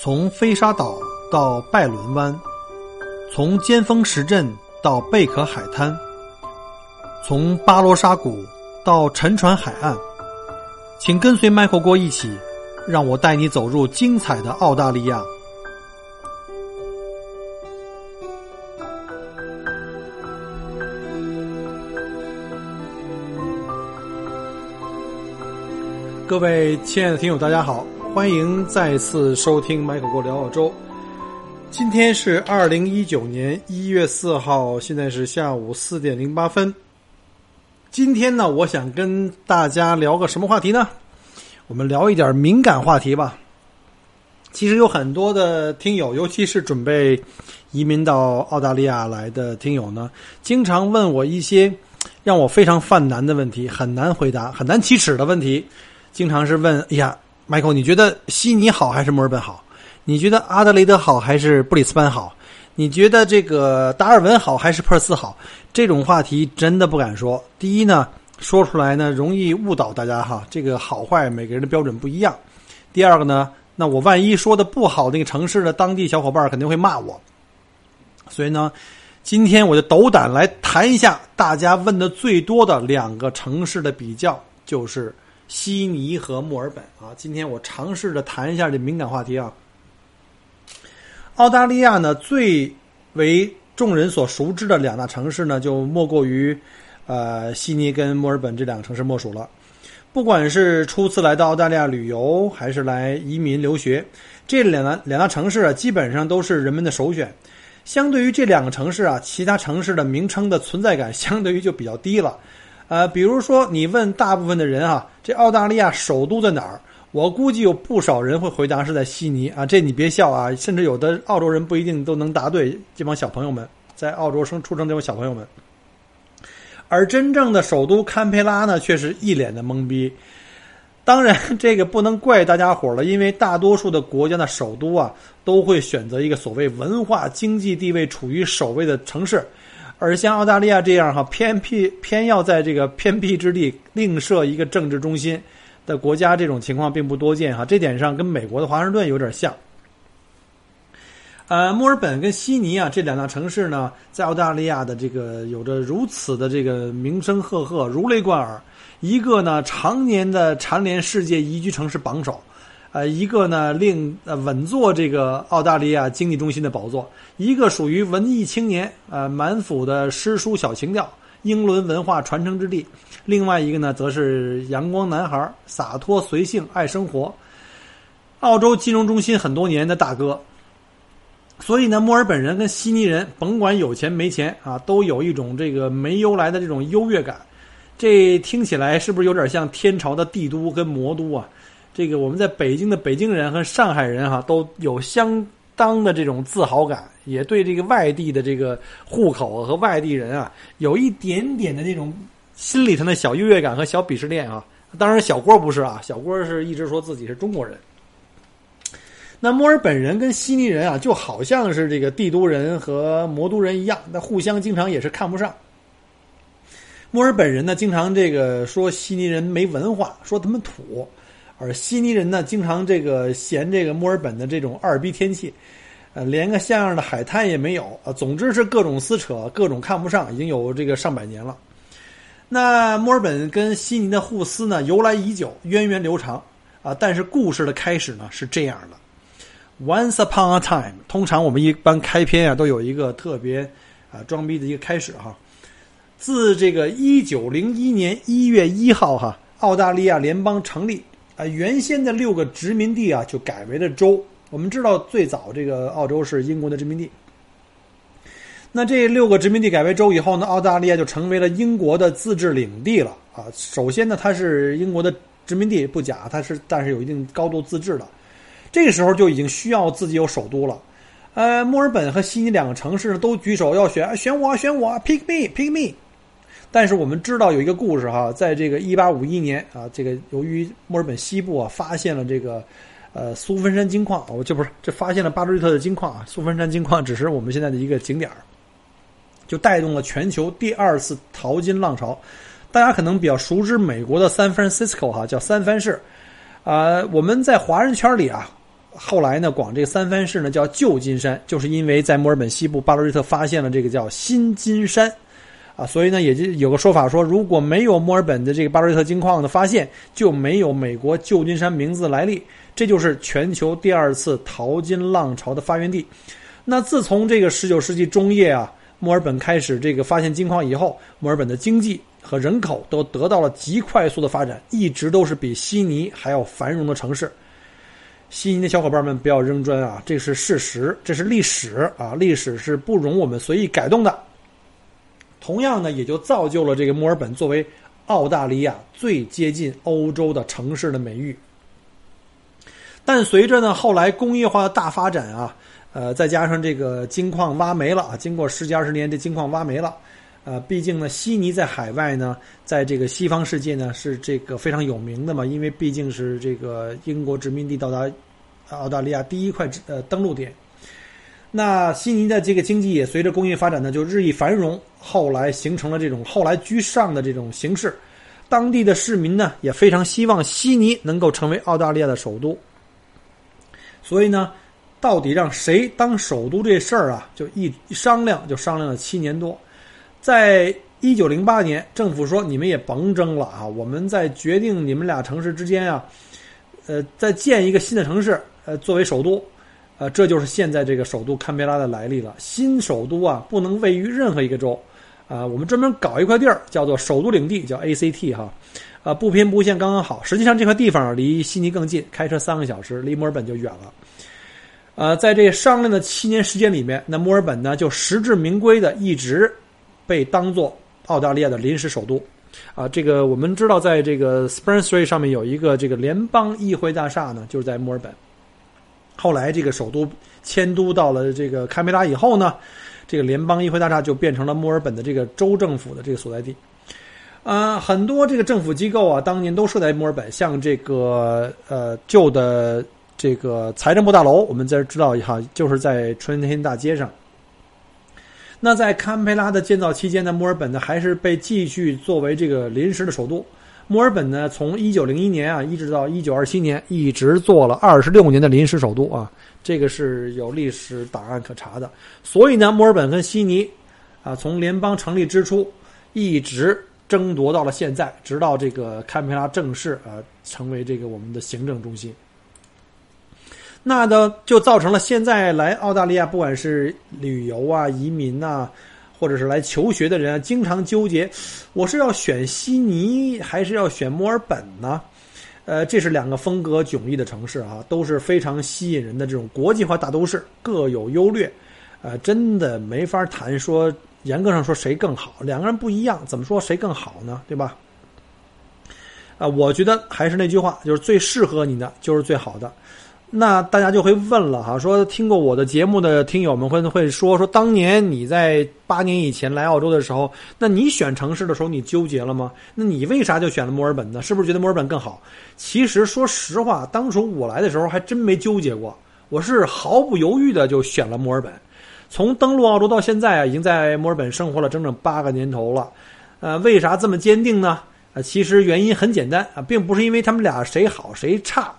从飞沙岛到拜伦湾，从尖峰石镇到贝壳海滩，从巴罗沙谷到沉船海岸，请跟随麦克郭一起，让我带你走入精彩的澳大利亚。各位亲爱的听友，大家好，欢迎再次收听麦克哥聊澳洲。今天是二零一九年一月四号，现在是下午四点零八分。今天呢，我想跟大家聊个什么话题呢？我们聊一点敏感话题吧。其实有很多的听友，尤其是准备移民到澳大利亚来的听友呢，经常问我一些让我非常犯难的问题，很难回答、很难启齿的问题。经常是问：“哎呀，Michael，你觉得悉尼好还是墨尔本好？你觉得阿德雷德好还是布里斯班好？你觉得这个达尔文好还是珀斯好？”这种话题真的不敢说。第一呢，说出来呢容易误导大家哈，这个好坏每个人的标准不一样。第二个呢，那我万一说的不好，那个城市的当地小伙伴肯定会骂我。所以呢，今天我就斗胆来谈一下大家问的最多的两个城市的比较，就是。悉尼和墨尔本啊，今天我尝试着谈一下这敏感话题啊。澳大利亚呢，最为众人所熟知的两大城市呢，就莫过于呃悉尼跟墨尔本这两个城市莫属了。不管是初次来到澳大利亚旅游，还是来移民留学，这两大两大城市啊，基本上都是人们的首选。相对于这两个城市啊，其他城市的名称的存在感相对于就比较低了。呃，比如说你问大部分的人啊，这澳大利亚首都在哪儿？我估计有不少人会回答是在悉尼啊。这你别笑啊，甚至有的澳洲人不一定都能答对。这帮小朋友们在澳洲生出生这帮小朋友们，而真正的首都堪培拉呢，却是一脸的懵逼。当然，这个不能怪大家伙了，因为大多数的国家的首都啊，都会选择一个所谓文化经济地位处于首位的城市。而像澳大利亚这样哈偏僻偏要在这个偏僻之地另设一个政治中心的国家，这种情况并不多见哈。这点上跟美国的华盛顿有点像。呃，墨尔本跟悉尼啊这两大城市呢，在澳大利亚的这个有着如此的这个名声赫赫、如雷贯耳，一个呢常年的蝉联世界宜居城市榜首。呃，一个呢令呃稳坐这个澳大利亚经济中心的宝座，一个属于文艺青年，呃满腹的诗书小情调，英伦文化传承之地；另外一个呢，则是阳光男孩，洒脱随性，爱生活，澳洲金融中心很多年的大哥。所以呢，墨尔本人跟悉尼人，甭管有钱没钱啊，都有一种这个没由来的这种优越感。这听起来是不是有点像天朝的帝都跟魔都啊？这个我们在北京的北京人和上海人哈都有相当的这种自豪感，也对这个外地的这个户口和外地人啊有一点点的那种心理上的小优越感和小鄙视链啊。当然，小郭不是啊，小郭是一直说自己是中国人。那墨尔本人跟悉尼人啊，就好像是这个帝都人和魔都人一样，那互相经常也是看不上。墨尔本人呢，经常这个说悉尼人没文化，说他们土。而悉尼人呢，经常这个嫌这个墨尔本的这种二逼天气，呃，连个像样的海滩也没有啊。总之是各种撕扯，各种看不上，已经有这个上百年了。那墨尔本跟悉尼的互撕呢，由来已久，源远流长啊。但是故事的开始呢是这样的：Once upon a time，通常我们一般开篇啊都有一个特别啊装逼的一个开始哈。自这个一九零一年一月一号哈，澳大利亚联邦成立。啊，原先的六个殖民地啊，就改为了州。我们知道，最早这个澳洲是英国的殖民地。那这六个殖民地改为州以后呢，澳大利亚就成为了英国的自治领地了啊。首先呢，它是英国的殖民地不假，它是但是有一定高度自治的。这个时候就已经需要自己有首都了。呃，墨尔本和悉尼两个城市都举手要选，选我，选我，pick me，pick me。但是我们知道有一个故事哈，在这个一八五一年啊，这个由于墨尔本西部啊发现了这个呃苏芬山金矿，哦，这不是这发现了巴瑞特的金矿啊，苏芬山金矿只是我们现在的一个景点儿，就带动了全球第二次淘金浪潮。大家可能比较熟知美国的 San Francisco 哈，叫三藩市啊，我们在华人圈里啊，后来呢，广这个三藩市呢叫旧金山，就是因为在墨尔本西部巴罗瑞特发现了这个叫新金山，啊，所以呢也就有个说法说，如果没有墨尔本的这个巴罗瑞特金矿的发现，就没有美国旧金山名字的来历。这就是全球第二次淘金浪潮的发源地。那自从这个十九世纪中叶啊，墨尔本开始这个发现金矿以后，墨尔本的经济和人口都得到了极快速的发展，一直都是比悉尼还要繁荣的城市。悉尼的小伙伴们不要扔砖啊，这是事实，这是历史啊，历史是不容我们随意改动的。同样呢，也就造就了这个墨尔本作为澳大利亚最接近欧洲的城市的美誉。但随着呢后来工业化的大发展啊，呃，再加上这个金矿挖没了啊，经过十几二十年，这金矿挖没了，呃，毕竟呢，悉尼在海外呢，在这个西方世界呢是这个非常有名的嘛，因为毕竟是这个英国殖民地到达澳大利亚第一块呃登陆点。那悉尼的这个经济也随着工业发展呢就日益繁荣，后来形成了这种后来居上的这种形式，当地的市民呢也非常希望悉尼能够成为澳大利亚的首都。所以呢，到底让谁当首都这事儿啊，就一商量就商量了七年多。在一九零八年，政府说你们也甭争了啊，我们在决定你们俩城市之间啊，呃，再建一个新的城市，呃，作为首都，呃，这就是现在这个首都堪培拉的来历了。新首都啊，不能位于任何一个州，啊，我们专门搞一块地儿叫做首都领地，叫 ACT 哈。啊，不偏不倚，刚刚好。实际上，这块地方离悉尼更近，开车三个小时，离墨尔本就远了。呃，在这商量的七年时间里面，那墨尔本呢，就实至名归的一直被当做澳大利亚的临时首都。啊，这个我们知道，在这个 Spring Street 上面有一个这个联邦议会大厦呢，就是在墨尔本。后来，这个首都迁都到了这个堪培拉以后呢，这个联邦议会大厦就变成了墨尔本的这个州政府的这个所在地。啊，很多这个政府机构啊，当年都设在墨尔本，像这个呃旧的这个财政部大楼，我们在这知道一下，就是在春天大街上。那在堪培拉的建造期间呢，墨尔本呢还是被继续作为这个临时的首都。墨尔本呢，从一九零一年啊，一直到一九二七年，一直做了二十六年的临时首都啊，这个是有历史档案可查的。所以呢，墨尔本跟悉尼啊，从联邦成立之初一直。争夺到了现在，直到这个堪培拉正式啊成为这个我们的行政中心，那呢就造成了现在来澳大利亚，不管是旅游啊、移民呐，或者是来求学的人啊，经常纠结，我是要选悉尼还是要选墨尔本呢？呃，这是两个风格迥异的城市啊，都是非常吸引人的这种国际化大都市，各有优劣，呃，真的没法谈说。严格上说，谁更好？两个人不一样，怎么说谁更好呢？对吧？啊，我觉得还是那句话，就是最适合你的就是最好的。那大家就会问了哈，说听过我的节目的听友们会会说说，当年你在八年以前来澳洲的时候，那你选城市的时候你纠结了吗？那你为啥就选了墨尔本呢？是不是觉得墨尔本更好？其实说实话，当初我来的时候还真没纠结过，我是毫不犹豫的就选了墨尔本。从登陆澳洲到现在啊，已经在墨尔本生活了整整八个年头了。呃，为啥这么坚定呢？啊，其实原因很简单啊，并不是因为他们俩谁好谁差，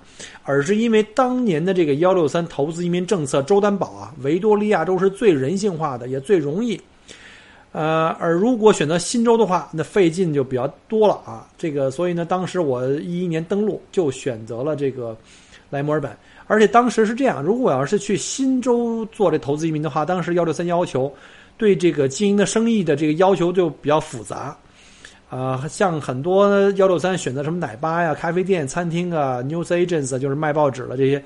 而是因为当年的这个幺六三投资移民政策，州担保啊，维多利亚州是最人性化的，也最容易。呃，而如果选择新州的话，那费劲就比较多了啊。这个，所以呢，当时我一一年登陆就选择了这个来墨尔本。而且当时是这样，如果我要是去新州做这投资移民的话，当时幺六三要求对这个经营的生意的这个要求就比较复杂，啊，像很多幺六三选择什么奶吧呀、咖啡店、餐厅啊、news agents 就是卖报纸的这些，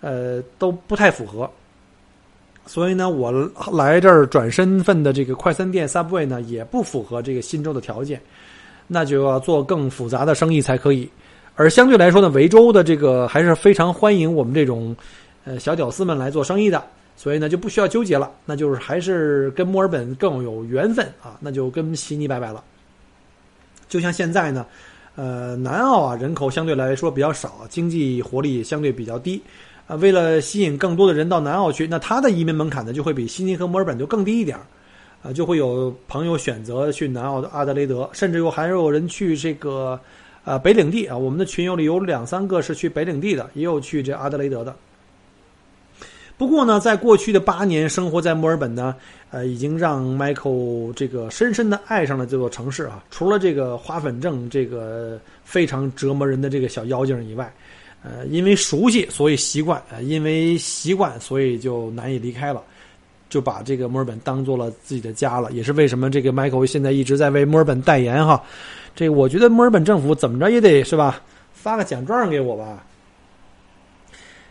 呃，都不太符合。所以呢，我来这儿转身份的这个快餐店 Subway 呢，也不符合这个新州的条件，那就要做更复杂的生意才可以。而相对来说呢，维州的这个还是非常欢迎我们这种，呃小屌丝们来做生意的，所以呢就不需要纠结了，那就是还是跟墨尔本更有缘分啊，那就跟悉尼拜拜了。就像现在呢，呃南澳啊人口相对来说比较少，经济活力相对比较低，啊为了吸引更多的人到南澳去，那它的移民门槛呢就会比悉尼和墨尔本就更低一点儿啊就会有朋友选择去南澳的阿德雷德，甚至有还有人去这个。呃，北领地啊，我们的群友里有两三个是去北领地的，也有去这阿德雷德的。不过呢，在过去的八年生活在墨尔本呢，呃，已经让 Michael 这个深深的爱上了这座城市啊。除了这个花粉症这个非常折磨人的这个小妖精以外，呃，因为熟悉所以习惯，呃，因为习惯所以就难以离开了，就把这个墨尔本当做了自己的家了。也是为什么这个 Michael 现在一直在为墨尔本代言哈。这我觉得墨尔本政府怎么着也得是吧，发个奖状给我吧。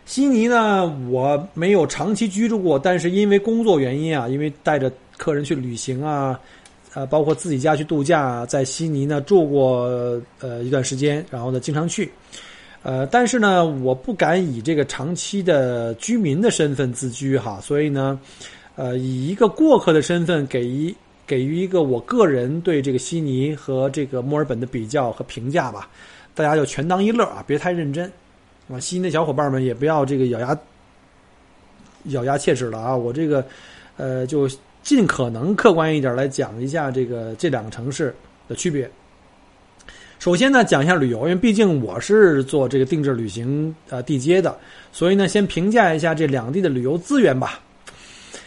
悉尼呢，我没有长期居住过，但是因为工作原因啊，因为带着客人去旅行啊，呃，包括自己家去度假，在悉尼呢住过呃一段时间，然后呢经常去，呃，但是呢，我不敢以这个长期的居民的身份自居哈，所以呢，呃，以一个过客的身份给予给予一个我个人对这个悉尼和这个墨尔本的比较和评价吧，大家就全当一乐啊，别太认真。啊，新的小伙伴们也不要这个咬牙咬牙切齿了啊！我这个呃，就尽可能客观一点来讲一下这个这两个城市的区别。首先呢，讲一下旅游，因为毕竟我是做这个定制旅行呃地接的，所以呢，先评价一下这两地的旅游资源吧。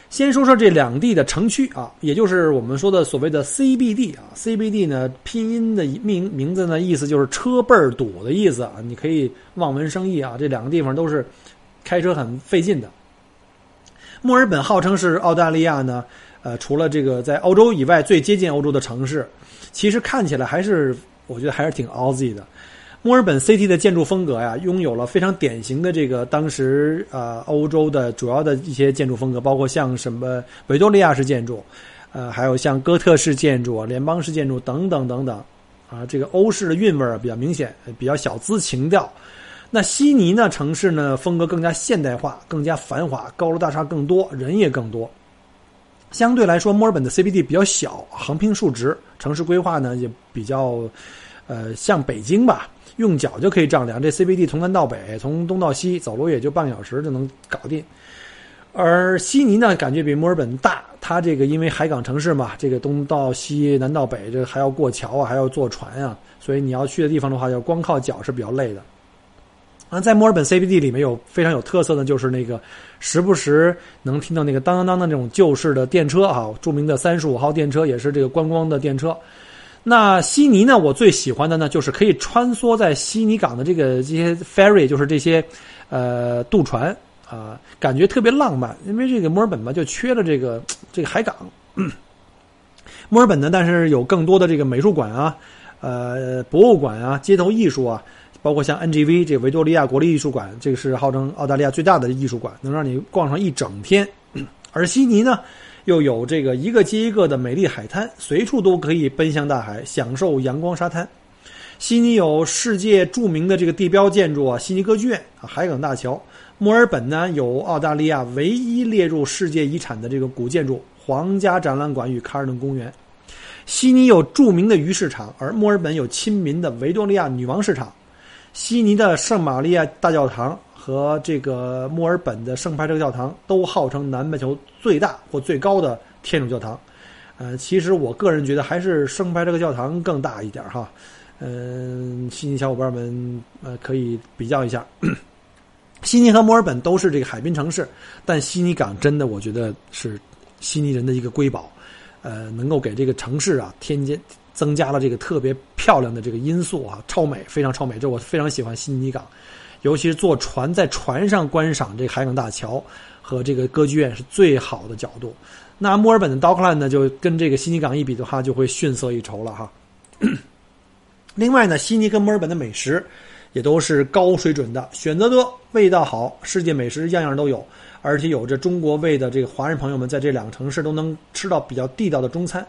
先说说这两地的城区啊，也就是我们说的所谓的 CBD 啊，CBD 呢拼音的名名字呢意思就是车倍儿堵的意思啊，你可以望文生义啊，这两个地方都是开车很费劲的。墨尔本号称是澳大利亚呢，呃，除了这个在欧洲以外最接近欧洲的城市，其实看起来还是我觉得还是挺 Aussie 的。墨尔本 City 的建筑风格呀，拥有了非常典型的这个当时啊欧洲的主要的一些建筑风格，包括像什么维多利亚式建筑，呃，还有像哥特式建筑啊、联邦式建筑等等等等，啊，这个欧式的韵味儿比较明显，比较小资情调。那悉尼呢，城市呢风格更加现代化，更加繁华，高楼大厦更多，人也更多。相对来说，墨尔本的 CBD 比较小，横平竖直，城市规划呢也比较，呃，像北京吧。用脚就可以丈量，这 CBD 从南到北，从东到西，走路也就半个小时就能搞定。而悉尼呢，感觉比墨尔本大，它这个因为海港城市嘛，这个东到西，南到北，这还要过桥啊，还要坐船啊，所以你要去的地方的话，要光靠脚是比较累的。啊，在墨尔本 CBD 里面有非常有特色的，就是那个时不时能听到那个当当当的那种旧式的电车啊，著名的三十五号电车也是这个观光的电车。那悉尼呢？我最喜欢的呢，就是可以穿梭在悉尼港的这个这些 ferry，就是这些，呃，渡船啊，感觉特别浪漫。因为这个墨尔本嘛，就缺了这个这个海港。墨尔本呢，但是有更多的这个美术馆啊，呃，博物馆啊，街头艺术啊，包括像 NGV 这维多利亚国立艺术馆，这个是号称澳大利亚最大的艺术馆，能让你逛上一整天。而悉尼呢？又有这个一个接一个的美丽海滩，随处都可以奔向大海，享受阳光沙滩。悉尼有世界著名的这个地标建筑啊，悉尼歌剧院啊，海港大桥。墨尔本呢有澳大利亚唯一列入世界遗产的这个古建筑皇家展览馆与卡尔顿公园。悉尼有著名的鱼市场，而墨尔本有亲民的维多利亚女王市场。悉尼的圣玛利亚大教堂。和这个墨尔本的圣派特教堂都号称南半球最大或最高的天主教堂，呃，其实我个人觉得还是圣派这个教堂更大一点哈，嗯，悉尼小伙伴们呃可以比较一下，悉尼和墨尔本都是这个海滨城市，但悉尼港真的我觉得是悉尼人的一个瑰宝，呃，能够给这个城市啊添加增加了这个特别漂亮的这个因素啊，超美，非常超美，这我非常喜欢悉尼港。尤其是坐船在船上观赏这海港大桥和这个歌剧院是最好的角度。那墨尔本的 Dockland 呢，就跟这个悉尼港一比的话，就会逊色一筹了哈。另外呢，悉尼跟墨尔本的美食也都是高水准的，选择多，味道好，世界美食样样都有，而且有着中国味的这个华人朋友们在这两个城市都能吃到比较地道的中餐。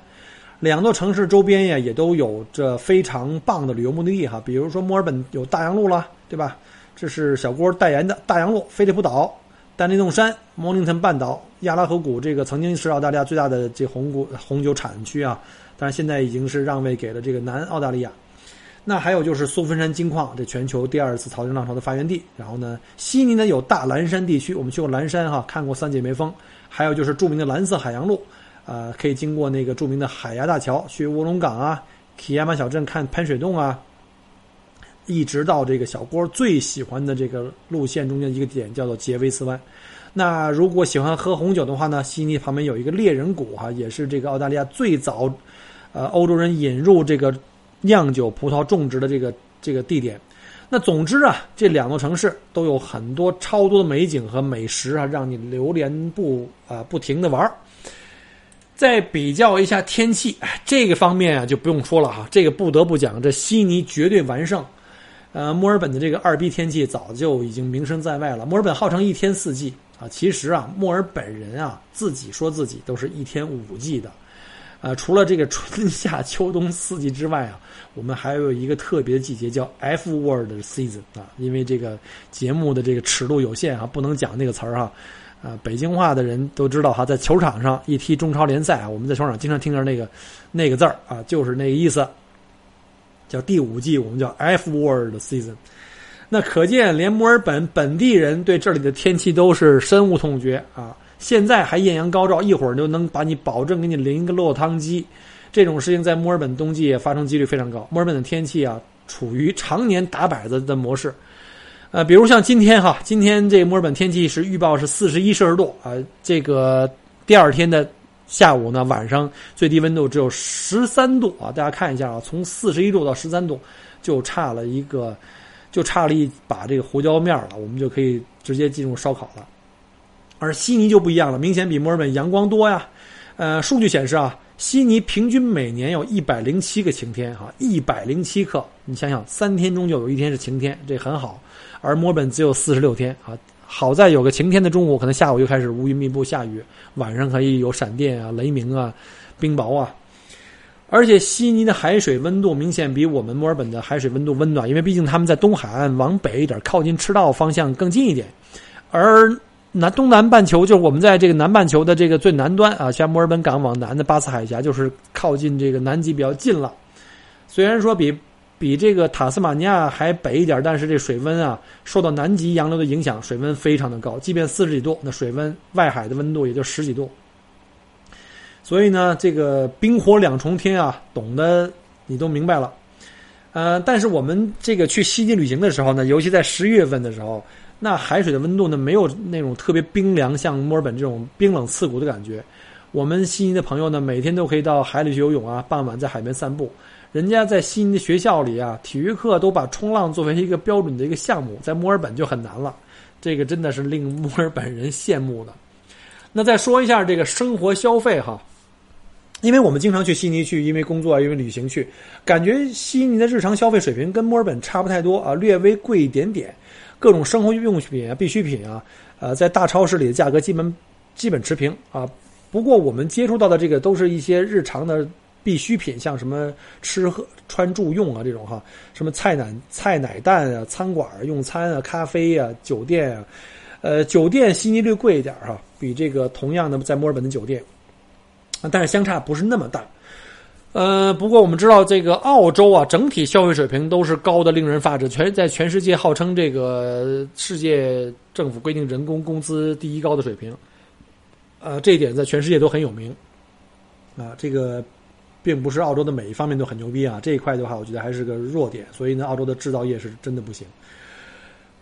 两座城市周边呀，也都有着非常棒的旅游目的地哈，比如说墨尔本有大洋路了，对吧？这是小郭代言的大洋路、菲利普岛、丹尼洞山、莫宁顿半岛、亚拉河谷，这个曾经是澳大利亚最大的这红谷红酒产区啊，但是现在已经是让位给了这个南澳大利亚。那还有就是苏芬山金矿，这全球第二次淘金浪潮的发源地。然后呢，悉尼呢有大蓝山地区，我们去过蓝山哈，看过三姐妹峰。还有就是著名的蓝色海洋路，啊，可以经过那个著名的海牙大桥去卧龙岗啊、基亚马小镇看喷水洞啊。一直到这个小郭最喜欢的这个路线中间一个点，叫做杰维斯湾。那如果喜欢喝红酒的话呢，悉尼旁边有一个猎人谷哈，也是这个澳大利亚最早，呃，欧洲人引入这个酿酒葡萄种植的这个这个地点。那总之啊，这两座城市都有很多超多的美景和美食啊，让你流连不啊不停的玩。再比较一下天气，这个方面啊就不用说了哈，这个不得不讲，这悉尼绝对完胜。呃，墨尔本的这个二逼天气早就已经名声在外了。墨尔本号称一天四季啊，其实啊，墨尔本人啊自己说自己都是一天五季的。呃，除了这个春夏秋冬四季之外啊，我们还有一个特别的季节叫 F word season 啊，因为这个节目的这个尺度有限啊，不能讲那个词儿哈。啊，北京话的人都知道哈，在球场上一踢中超联赛啊，我们在球场经常听着那个那个字儿啊，就是那个意思，叫第五季，我们叫 F word season。那可见，连墨尔本本地人对这里的天气都是深恶痛绝啊。现在还艳阳高照，一会儿就能把你保证给你淋一个落汤鸡，这种事情在墨尔本冬季也发生几率非常高。墨尔本的天气啊，处于常年打摆子的模式。呃，比如像今天哈，今天这墨尔本天气是预报是四十一摄氏度啊，这个第二天的下午呢，晚上最低温度只有十三度啊，大家看一下啊，从四十一度到十三度，就差了一个，就差了一把这个胡椒面了，我们就可以直接进入烧烤了。而悉尼就不一样了，明显比墨尔本阳光多呀。呃，数据显示啊。悉尼平均每年有一百零七个晴天，哈，一百零七克，你想想，三天中就有一天是晴天，这很好。而墨尔本只有四十六天，啊，好在有个晴天的中午，可能下午就开始乌云密布下雨，晚上可以有闪电啊、雷鸣啊、冰雹啊。而且悉尼的海水温度明显比我们墨尔本的海水温度温暖，因为毕竟他们在东海岸往北一点，靠近赤道方向更近一点，而。南东南半球就是我们在这个南半球的这个最南端啊，像墨尔本港往南的巴斯海峡，就是靠近这个南极比较近了。虽然说比比这个塔斯马尼亚还北一点，但是这水温啊，受到南极洋流的影响，水温非常的高，即便四十几度，那水温外海的温度也就十几度。所以呢，这个冰火两重天啊，懂得你都明白了。呃，但是我们这个去西极旅行的时候呢，尤其在十一月份的时候。那海水的温度呢，没有那种特别冰凉，像墨尔本这种冰冷刺骨的感觉。我们悉尼的朋友呢，每天都可以到海里去游泳啊，傍晚在海边散步。人家在悉尼的学校里啊，体育课都把冲浪作为一个标准的一个项目，在墨尔本就很难了。这个真的是令墨尔本人羡慕的。那再说一下这个生活消费哈，因为我们经常去悉尼去，因为工作，因为旅行去，感觉悉尼的日常消费水平跟墨尔本差不太多啊，略微贵一点点。各种生活用品啊、必需品啊，呃，在大超市里的价格基本基本持平啊。不过我们接触到的这个都是一些日常的必需品，像什么吃喝穿住用啊这种哈，什么菜奶菜奶蛋啊、餐馆用餐啊、咖啡啊、酒店啊，呃，酒店悉尼略贵一点哈，比这个同样的在墨尔本的酒店，但是相差不是那么大。呃，不过我们知道，这个澳洲啊，整体消费水平都是高的，令人发指。全在全世界号称这个世界政府规定人工工资第一高的水平。呃，这一点在全世界都很有名。啊，这个并不是澳洲的每一方面都很牛逼啊，这一块的话，我觉得还是个弱点。所以呢，澳洲的制造业是真的不行。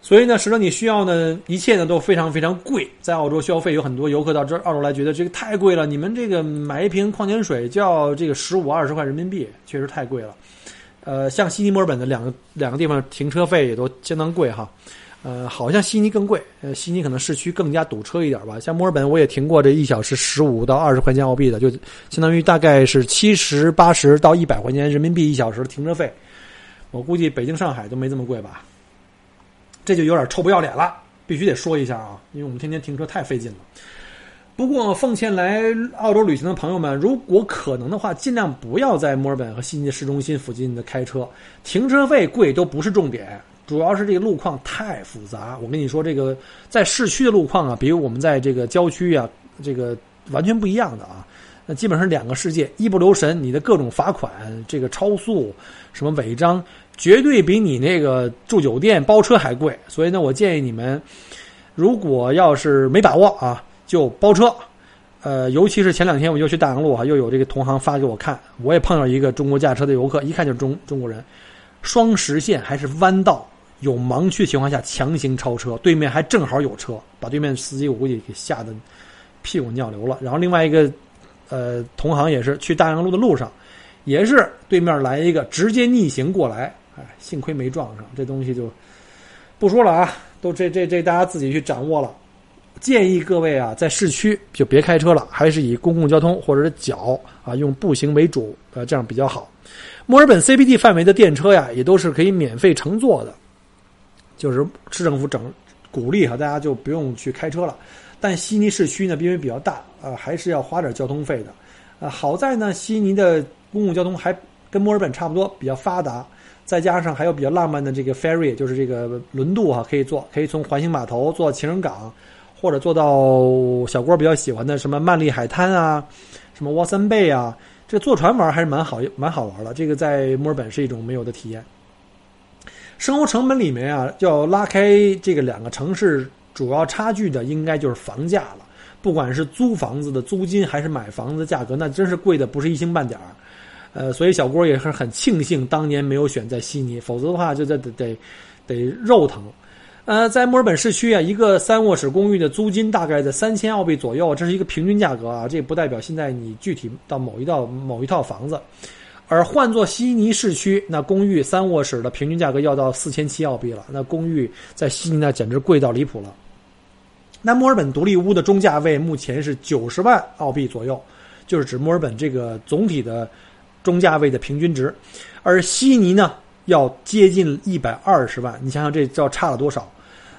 所以呢，使得你需要呢，一切呢都非常非常贵。在澳洲消费，有很多游客到这澳洲来，觉得这个太贵了。你们这个买一瓶矿泉水就要这个十五二十块人民币，确实太贵了。呃，像悉尼、墨尔本的两个两个地方停车费也都相当贵哈。呃，好像悉尼更贵，呃，悉尼可能市区更加堵车一点吧。像墨尔本，我也停过这一小时十五到二十块钱澳币的，就相当于大概是七十八十到一百块钱人民币一小时的停车费。我估计北京、上海都没这么贵吧。这就有点臭不要脸了，必须得说一下啊，因为我们天天停车太费劲了。不过奉劝来澳洲旅行的朋友们，如果可能的话，尽量不要在墨尔本和悉尼市中心附近的开车，停车费贵都不是重点，主要是这个路况太复杂。我跟你说，这个在市区的路况啊，比如我们在这个郊区啊，这个完全不一样的啊。那基本上两个世界，一不留神，你的各种罚款、这个超速、什么违章，绝对比你那个住酒店包车还贵。所以呢，我建议你们，如果要是没把握啊，就包车。呃，尤其是前两天我又去大洋路啊，又有这个同行发给我看，我也碰到一个中国驾车的游客，一看就是中中国人，双实线还是弯道，有盲区情况下强行超车，对面还正好有车，把对面司机我估计给吓得屁滚尿流了。然后另外一个呃同行也是去大洋路的路上，也是对面来一个直接逆行过来，哎，幸亏没撞上，这东西就不说了啊，都这这这大家自己去掌握了。建议各位啊，在市区就别开车了，还是以公共交通或者是脚啊，用步行为主，呃，这样比较好。墨尔本 CBD 范围的电车呀，也都是可以免费乘坐的，就是市政府整鼓励哈，大家就不用去开车了。但悉尼市区呢，因为比较大啊，还是要花点交通费的。啊，好在呢，悉尼的公共交通还跟墨尔本差不多，比较发达，再加上还有比较浪漫的这个 ferry，就是这个轮渡哈，可以坐，可以从环形码头坐到情人港。或者做到小郭比较喜欢的什么曼丽海滩啊，什么沃森贝啊，这坐船玩还是蛮好蛮好玩的。这个在墨尔本是一种没有的体验。生活成本里面啊，要拉开这个两个城市主要差距的，应该就是房价了。不管是租房子的租金，还是买房子的价格，那真是贵的不是一星半点儿。呃，所以小郭也是很庆幸当年没有选在悉尼，否则的话就得得得得肉疼。呃，在墨尔本市区啊，一个三卧室公寓的租金大概在三千澳币左右，这是一个平均价格啊，这不代表现在你具体到某一道某一套房子。而换做悉尼市区，那公寓三卧室的平均价格要到四千七澳币了，那公寓在悉尼那简直贵到离谱了。那墨尔本独立屋的中价位目前是九十万澳币左右，就是指墨尔本这个总体的中价位的平均值，而悉尼呢要接近一百二十万，你想想这要差了多少？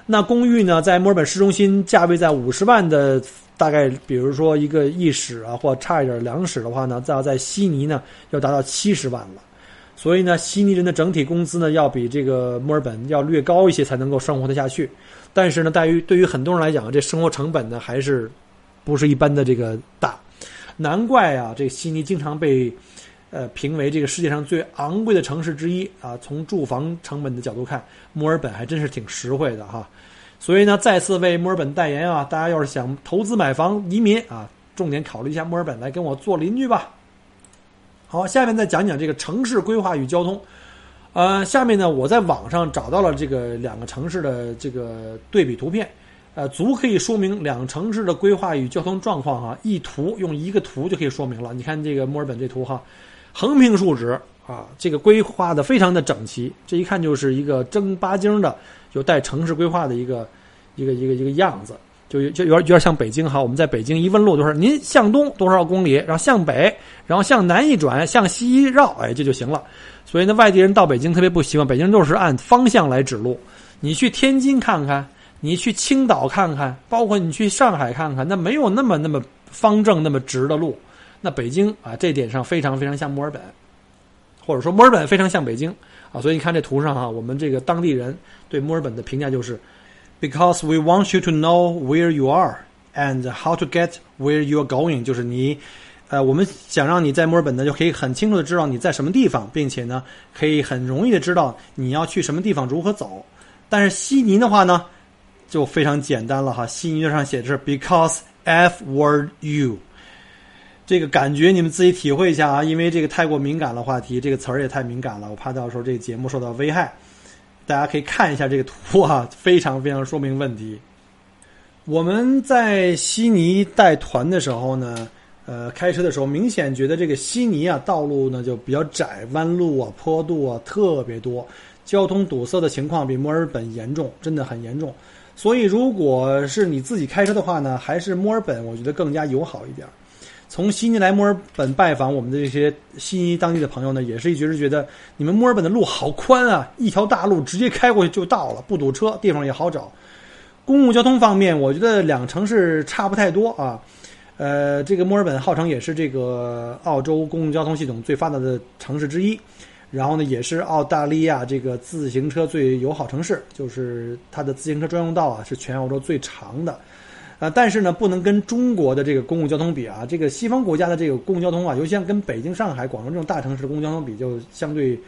那公寓呢，在墨尔本市中心价位在五十万的，大概比如说一个一室啊，或差一点两室的话呢，再要在悉尼呢，要达到七十万了。所以呢，悉尼人的整体工资呢，要比这个墨尔本要略高一些，才能够生活得下去。但是呢，对于对于很多人来讲，这生活成本呢，还是不是一般的这个大。难怪啊，这悉尼经常被。呃，评为这个世界上最昂贵的城市之一啊！从住房成本的角度看，墨尔本还真是挺实惠的哈。所以呢，再次为墨尔本代言啊！大家要是想投资买房、移民啊，重点考虑一下墨尔本，来跟我做邻居吧。好，下面再讲讲这个城市规划与交通。呃，下面呢，我在网上找到了这个两个城市的这个对比图片，呃，足可以说明两城市的规划与交通状况哈。一图用一个图就可以说明了。你看这个墨尔本这图哈。横平竖直啊，这个规划的非常的整齐，这一看就是一个正八经的，有带城市规划的一个一个一个一个样子，就就有点有点像北京哈。我们在北京一问路就是您向东多少公里，然后向北，然后向南一转，向西一绕，哎，这就行了。所以呢，外地人到北京特别不习惯，北京人都是按方向来指路。你去天津看看，你去青岛看看，包括你去上海看看，那没有那么那么方正、那么直的路。那北京啊，这点上非常非常像墨尔本，或者说墨尔本非常像北京啊，所以你看这图上哈，我们这个当地人对墨尔本的评价就是，because we want you to know where you are and how to get where you are going，就是你，呃，我们想让你在墨尔本呢就可以很清楚的知道你在什么地方，并且呢可以很容易的知道你要去什么地方如何走。但是悉尼的话呢，就非常简单了哈，悉尼上写的是 because F word you。这个感觉你们自己体会一下啊，因为这个太过敏感的话题，这个词儿也太敏感了，我怕到时候这个节目受到危害。大家可以看一下这个图啊，非常非常说明问题。我们在悉尼带团的时候呢，呃，开车的时候明显觉得这个悉尼啊，道路呢就比较窄，弯路啊、坡度啊特别多，交通堵塞的情况比墨尔本严重，真的很严重。所以如果是你自己开车的话呢，还是墨尔本我觉得更加友好一点。从悉尼来墨尔本拜访我们的这些悉尼当地的朋友呢，也是一直是觉得你们墨尔本的路好宽啊，一条大路直接开过去就到了，不堵车，地方也好找。公共交通方面，我觉得两城市差不太多啊。呃，这个墨尔本号称也是这个澳洲公共交通系统最发达的城市之一，然后呢，也是澳大利亚这个自行车最友好城市，就是它的自行车专用道啊是全澳洲最长的。啊，但是呢，不能跟中国的这个公共交通比啊。这个西方国家的这个公共交通啊，尤其像跟北京、上海、广州这种大城市公共交通比，就相对，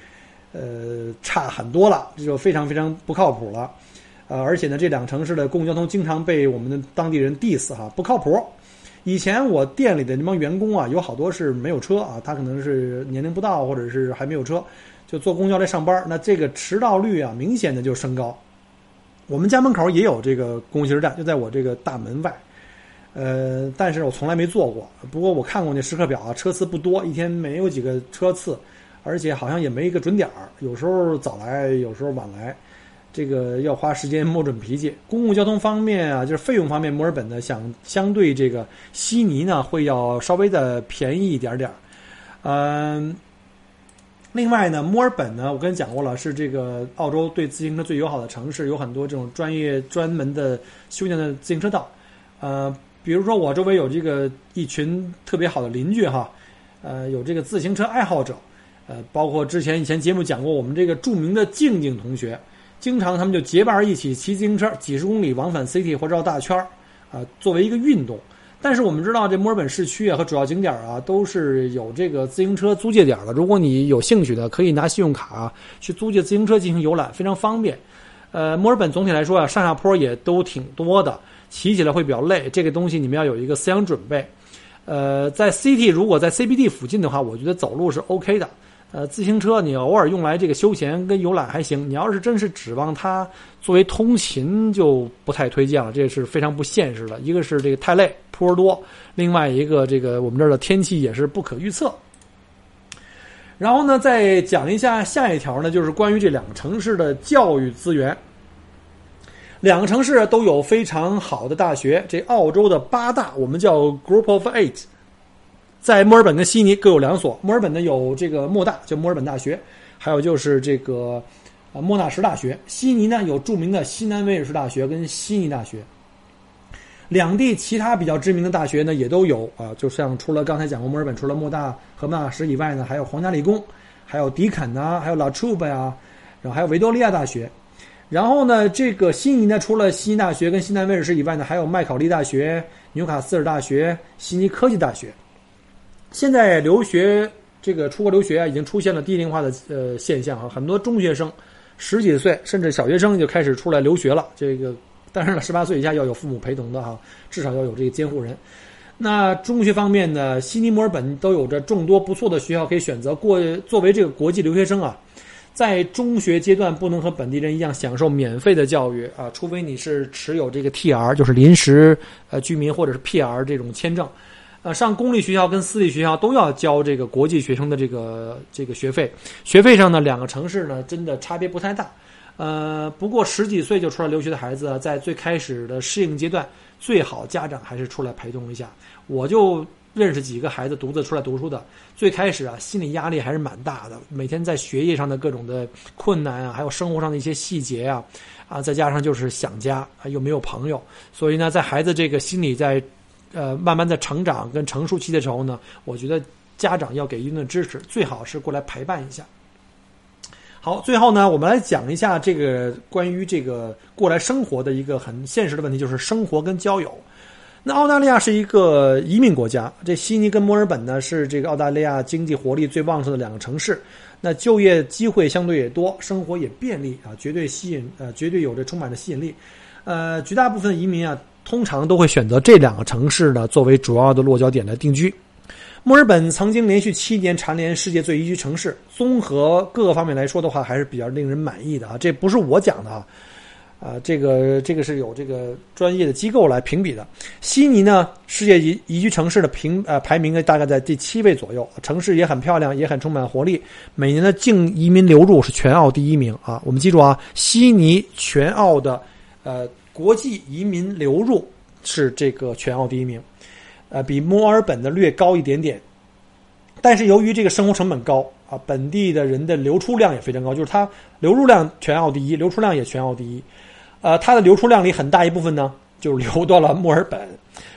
呃，差很多了，这就非常非常不靠谱了。呃，而且呢，这两城市的公共交通经常被我们的当地人 diss 哈，不靠谱。以前我店里的那帮员工啊，有好多是没有车啊，他可能是年龄不到，或者是还没有车，就坐公交来上班。那这个迟到率啊，明显的就升高。我们家门口也有这个公共汽车站，就在我这个大门外。呃，但是我从来没坐过。不过我看过那时刻表啊，车次不多，一天没有几个车次，而且好像也没一个准点儿，有时候早来，有时候晚来。这个要花时间摸准脾气。公共交通方面啊，就是费用方面，墨尔本呢想相对这个悉尼呢会要稍微的便宜一点点。嗯，另外呢，墨尔本呢，我跟你讲过了，是这个澳洲对自行车最友好的城市，有很多这种专业专门的修建的自行车道。呃，比如说我周围有这个一群特别好的邻居哈，呃，有这个自行车爱好者，呃，包括之前以前节目讲过，我们这个著名的静静同学。经常他们就结伴一起骑自行车，几十公里往返 City 或绕大圈儿，啊，作为一个运动。但是我们知道，这墨尔本市区啊和主要景点啊都是有这个自行车租借点的。如果你有兴趣的，可以拿信用卡去租借自行车进行游览，非常方便。呃，墨尔本总体来说啊，上下坡也都挺多的，骑起来会比较累。这个东西你们要有一个思想准备。呃，在 C T 如果在 CBD 附近的话，我觉得走路是 OK 的。呃，自行车你偶尔用来这个休闲跟游览还行，你要是真是指望它作为通勤，就不太推荐了，这是非常不现实的。一个是这个太累，坡多；另外一个，这个我们这儿的天气也是不可预测。然后呢，再讲一下下一条呢，就是关于这两个城市的教育资源。两个城市都有非常好的大学，这澳洲的八大，我们叫 Group of Eight。在墨尔本跟悉尼各有两所。墨尔本呢有这个莫大，叫墨尔本大学，还有就是这个呃莫纳什大学。悉尼呢有著名的西南威尔士大学跟悉尼大学。两地其他比较知名的大学呢也都有啊，就像除了刚才讲过墨尔本除了莫大和莫纳什以外呢，还有皇家理工，还有迪肯呐，还有拉楚巴呀，然后还有维多利亚大学。然后呢，这个悉尼呢除了悉尼大学跟西南威尔士以外呢，还有麦考利大学、纽卡斯尔大学、悉尼科技大学。现在留学这个出国留学啊，已经出现了低龄化的呃现象啊，很多中学生十几岁甚至小学生就开始出来留学了。这个当然了，十八岁以下要有父母陪同的哈，至少要有这个监护人。那中学方面呢，悉尼、墨尔本都有着众多不错的学校可以选择。过作为这个国际留学生啊，在中学阶段不能和本地人一样享受免费的教育啊，除非你是持有这个 T.R. 就是临时呃居民或者是 P.R. 这种签证。呃，上公立学校跟私立学校都要交这个国际学生的这个这个学费，学费上呢，两个城市呢真的差别不太大。呃，不过十几岁就出来留学的孩子，在最开始的适应阶段，最好家长还是出来陪同一下。我就认识几个孩子独自出来读书的，最开始啊，心理压力还是蛮大的，每天在学业上的各种的困难啊，还有生活上的一些细节啊，啊，再加上就是想家啊，又没有朋友，所以呢，在孩子这个心理在。呃，慢慢的成长跟成熟期的时候呢，我觉得家长要给一定的支持，最好是过来陪伴一下。好，最后呢，我们来讲一下这个关于这个过来生活的一个很现实的问题，就是生活跟交友。那澳大利亚是一个移民国家，这悉尼跟墨尔本呢是这个澳大利亚经济活力最旺盛的两个城市，那就业机会相对也多，生活也便利啊，绝对吸引呃，绝对有着充满着吸引力。呃，绝大部分移民啊。通常都会选择这两个城市呢作为主要的落脚点来定居。墨尔本曾经连续七年蝉联世界最宜居城市，综合各个方面来说的话，还是比较令人满意的啊。这不是我讲的啊，啊，这个这个是有这个专业的机构来评比的。悉尼呢，世界宜宜居城市的评呃排名呢大概在第七位左右，城市也很漂亮，也很充满活力。每年的净移民流入是全澳第一名啊。我们记住啊，悉尼全澳的呃。国际移民流入是这个全澳第一名，呃，比墨尔本的略高一点点。但是由于这个生活成本高啊，本地的人的流出量也非常高，就是它流入量全澳第一，流出量也全澳第一。呃，它的流出量里很大一部分呢，就流到了墨尔本，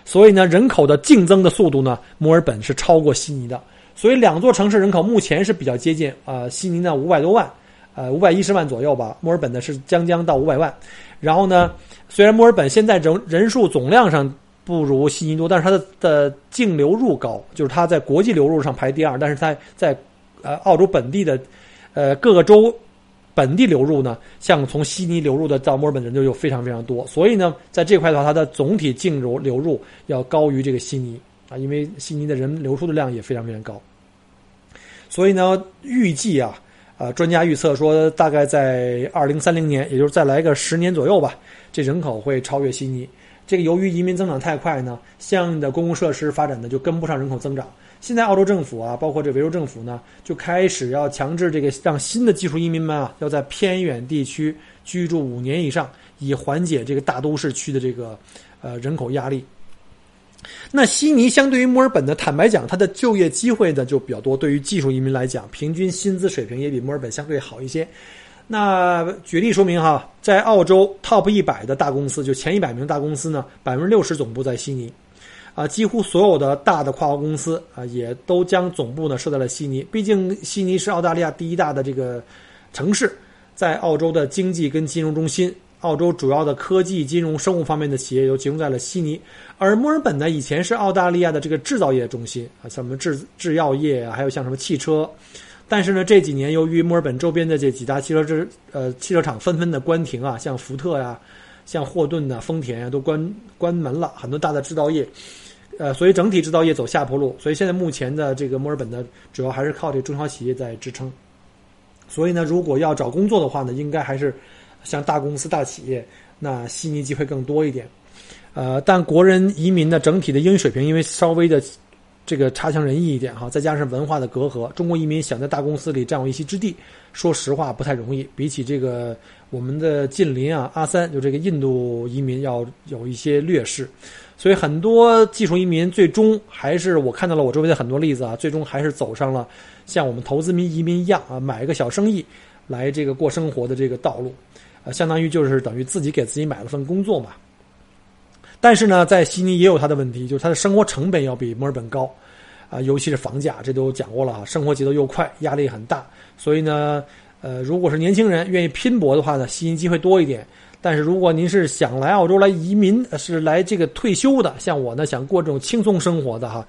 所以呢，人口的竞争的速度呢，墨尔本是超过悉尼的。所以两座城市人口目前是比较接近啊，悉尼呢五百多万，呃，五百一十万左右吧，墨尔本呢是将将到五百万。然后呢？虽然墨尔本现在人人数总量上不如悉尼多，但是它的的净流入高，就是它在国际流入上排第二。但是它在呃澳洲本地的呃各个州本地流入呢，像从悉尼流入的到墨尔本的人就有非常非常多，所以呢，在这块的话，它的总体净流流入要高于这个悉尼啊，因为悉尼的人流出的量也非常非常高。所以呢，预计啊，呃，专家预测说，大概在二零三零年，也就是再来个十年左右吧，这人口会超越悉尼。这个由于移民增长太快呢，相应的公共设施发展呢就跟不上人口增长。现在澳洲政府啊，包括这维州政府呢，就开始要强制这个让新的技术移民们啊，要在偏远地区居住五年以上，以缓解这个大都市区的这个呃人口压力。那悉尼相对于墨尔本呢，坦白讲，它的就业机会呢就比较多。对于技术移民来讲，平均薪资水平也比墨尔本相对好一些。那举例说明哈，在澳洲 Top 一百的大公司，就前一百名大公司呢，百分之六十总部在悉尼。啊，几乎所有的大的跨国公司啊，也都将总部呢设在了悉尼。毕竟悉尼是澳大利亚第一大的这个城市，在澳洲的经济跟金融中心，澳洲主要的科技、金融、生物方面的企业都集中在了悉尼。而墨尔本呢，以前是澳大利亚的这个制造业中心啊，像什么制制药业啊，还有像什么汽车。但是呢，这几年由于墨尔本周边的这几大汽车制呃汽车厂纷纷的关停啊，像福特呀、像霍顿呐、丰田呀都关关门了，很多大的制造业。呃，所以整体制造业走下坡路，所以现在目前的这个墨尔本呢，主要还是靠这中小企业在支撑。所以呢，如果要找工作的话呢，应该还是像大公司、大企业，那悉尼机会更多一点。呃，但国人移民呢，整体的英语水平因为稍微的这个差强人意一点哈，再加上文化的隔阂，中国移民想在大公司里占有一席之地，说实话不太容易。比起这个我们的近邻啊，阿三就这个印度移民要有一些劣势。所以很多技术移民最终还是我看到了我周围的很多例子啊，最终还是走上了像我们投资民移民一样啊，买一个小生意来这个过生活的这个道路，呃，相当于就是等于自己给自己买了份工作嘛。但是呢，在悉尼也有它的问题，就是它的生活成本要比墨尔本高，啊，尤其是房价，这都讲过了啊，生活节奏又快，压力很大。所以呢，呃，如果是年轻人愿意拼搏的话呢，悉尼机会多一点。但是如果您是想来澳洲来移民，是来这个退休的，像我呢想过这种轻松生活的哈，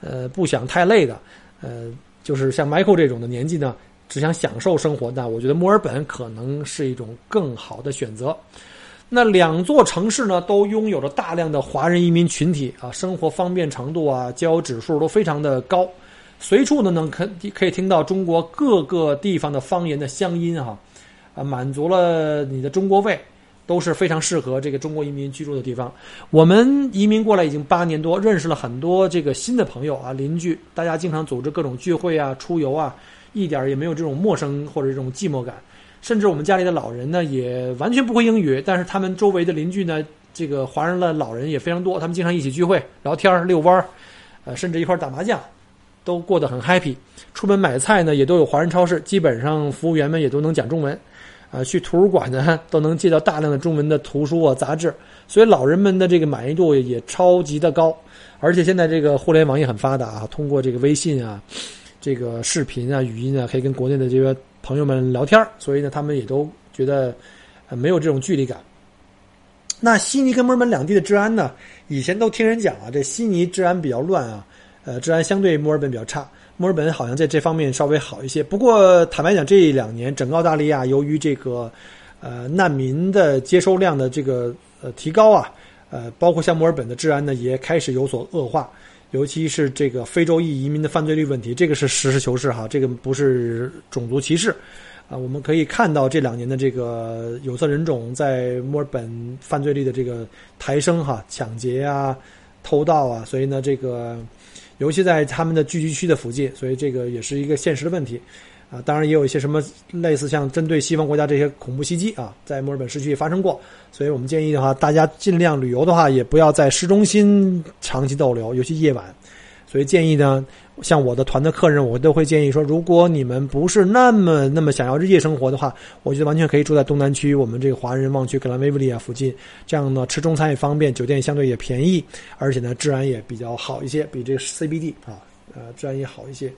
呃不想太累的，呃就是像 Michael 这种的年纪呢，只想享受生活，那我觉得墨尔本可能是一种更好的选择。那两座城市呢都拥有着大量的华人移民群体啊，生活方便程度啊，交友指数都非常的高，随处呢能可可以听到中国各个地方的方言的乡音哈，啊满足了你的中国胃。都是非常适合这个中国移民居住的地方。我们移民过来已经八年多，认识了很多这个新的朋友啊，邻居，大家经常组织各种聚会啊、出游啊，一点也没有这种陌生或者这种寂寞感。甚至我们家里的老人呢，也完全不会英语，但是他们周围的邻居呢，这个华人的老人也非常多，他们经常一起聚会、聊天、遛弯儿，呃，甚至一块儿打麻将，都过得很 happy。出门买菜呢，也都有华人超市，基本上服务员们也都能讲中文。啊，去图书馆呢都能借到大量的中文的图书啊杂志，所以老人们的这个满意度也超级的高，而且现在这个互联网也很发达啊，通过这个微信啊，这个视频啊、语音啊，可以跟国内的这些朋友们聊天所以呢，他们也都觉得呃没有这种距离感。那悉尼跟墨尔本两地的治安呢，以前都听人讲啊，这悉尼治安比较乱啊，呃，治安相对墨尔本比较差。墨尔本好像在这方面稍微好一些，不过坦白讲，这两年整个澳大利亚由于这个呃难民的接收量的这个呃提高啊，呃，包括像墨尔本的治安呢也开始有所恶化，尤其是这个非洲裔移民的犯罪率问题，这个是实事求是哈，这个不是种族歧视啊。我们可以看到这两年的这个有色人种在墨尔本犯罪率的这个抬升哈，抢劫啊、偷盗啊，所以呢这个。尤其在他们的聚集区的附近，所以这个也是一个现实的问题，啊，当然也有一些什么类似像针对西方国家这些恐怖袭击啊，在墨尔本市区发生过，所以我们建议的话，大家尽量旅游的话，也不要在市中心长期逗留，尤其夜晚。所以建议呢，像我的团的客人，我都会建议说，如果你们不是那么那么想要日夜生活的话，我觉得完全可以住在东南区，我们这个华人旺区格兰威布利亚附近，这样呢吃中餐也方便，酒店相对也便宜，而且呢治安也比较好一些，比这个 CBD 啊呃治安也好一些。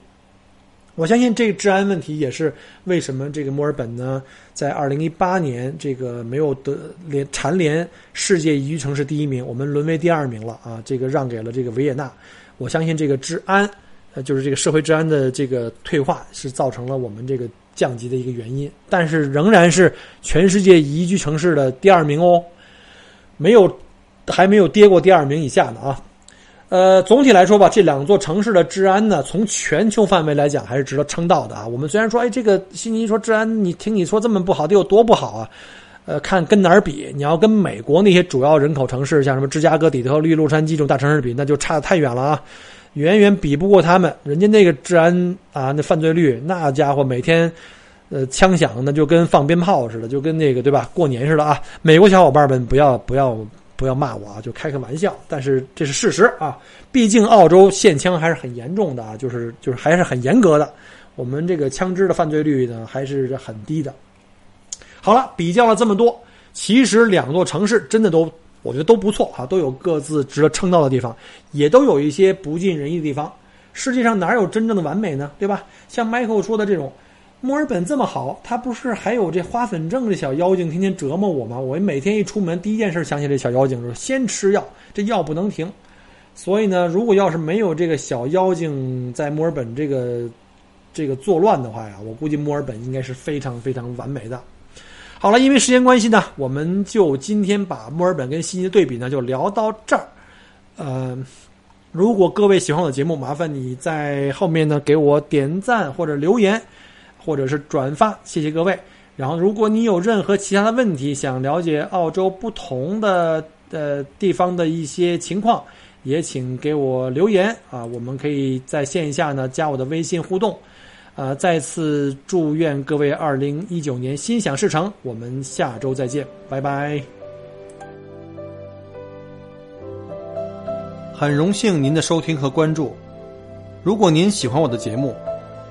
我相信这个治安问题也是为什么这个墨尔本呢，在二零一八年这个没有得连蝉联世界宜居城市第一名，我们沦为第二名了啊，这个让给了这个维也纳。我相信这个治安呃，就是这个社会治安的这个退化，是造成了我们这个降级的一个原因。但是仍然是全世界宜居城市的第二名哦，没有还没有跌过第二名以下呢啊。呃，总体来说吧，这两座城市的治安呢，从全球范围来讲还是值得称道的啊。我们虽然说，哎，这个悉尼说治安，你听你说这么不好，得有多不好啊？呃，看跟哪儿比？你要跟美国那些主要人口城市，像什么芝加哥、底特律、洛杉矶这种大城市比，那就差得太远了啊，远远比不过他们。人家那个治安啊，那犯罪率，那家伙每天，呃，枪响那就跟放鞭炮似的，就跟那个对吧？过年似的啊。美国小伙伴们不要不要不要骂我啊，就开个玩笑，但是这是事实啊。毕竟澳洲限枪还是很严重的啊，就是就是还是很严格的。我们这个枪支的犯罪率呢，还是很低的。好了，比较了这么多，其实两座城市真的都，我觉得都不错哈，都有各自值得称道的地方，也都有一些不尽人意的地方。世界上哪有真正的完美呢？对吧？像 Michael 说的这种，墨尔本这么好，他不是还有这花粉症这小妖精天天折磨我吗？我每天一出门，第一件事想起这小妖精，就是先吃药，这药不能停。所以呢，如果要是没有这个小妖精在墨尔本这个这个作乱的话呀，我估计墨尔本应该是非常非常完美的。好了，因为时间关系呢，我们就今天把墨尔本跟悉尼的对比呢，就聊到这儿。呃，如果各位喜欢我的节目，麻烦你在后面呢给我点赞或者留言，或者是转发，谢谢各位。然后，如果你有任何其他的问题，想了解澳洲不同的呃地方的一些情况，也请给我留言啊，我们可以在线下呢加我的微信互动。呃，再次祝愿各位二零一九年心想事成。我们下周再见，拜拜。很荣幸您的收听和关注。如果您喜欢我的节目，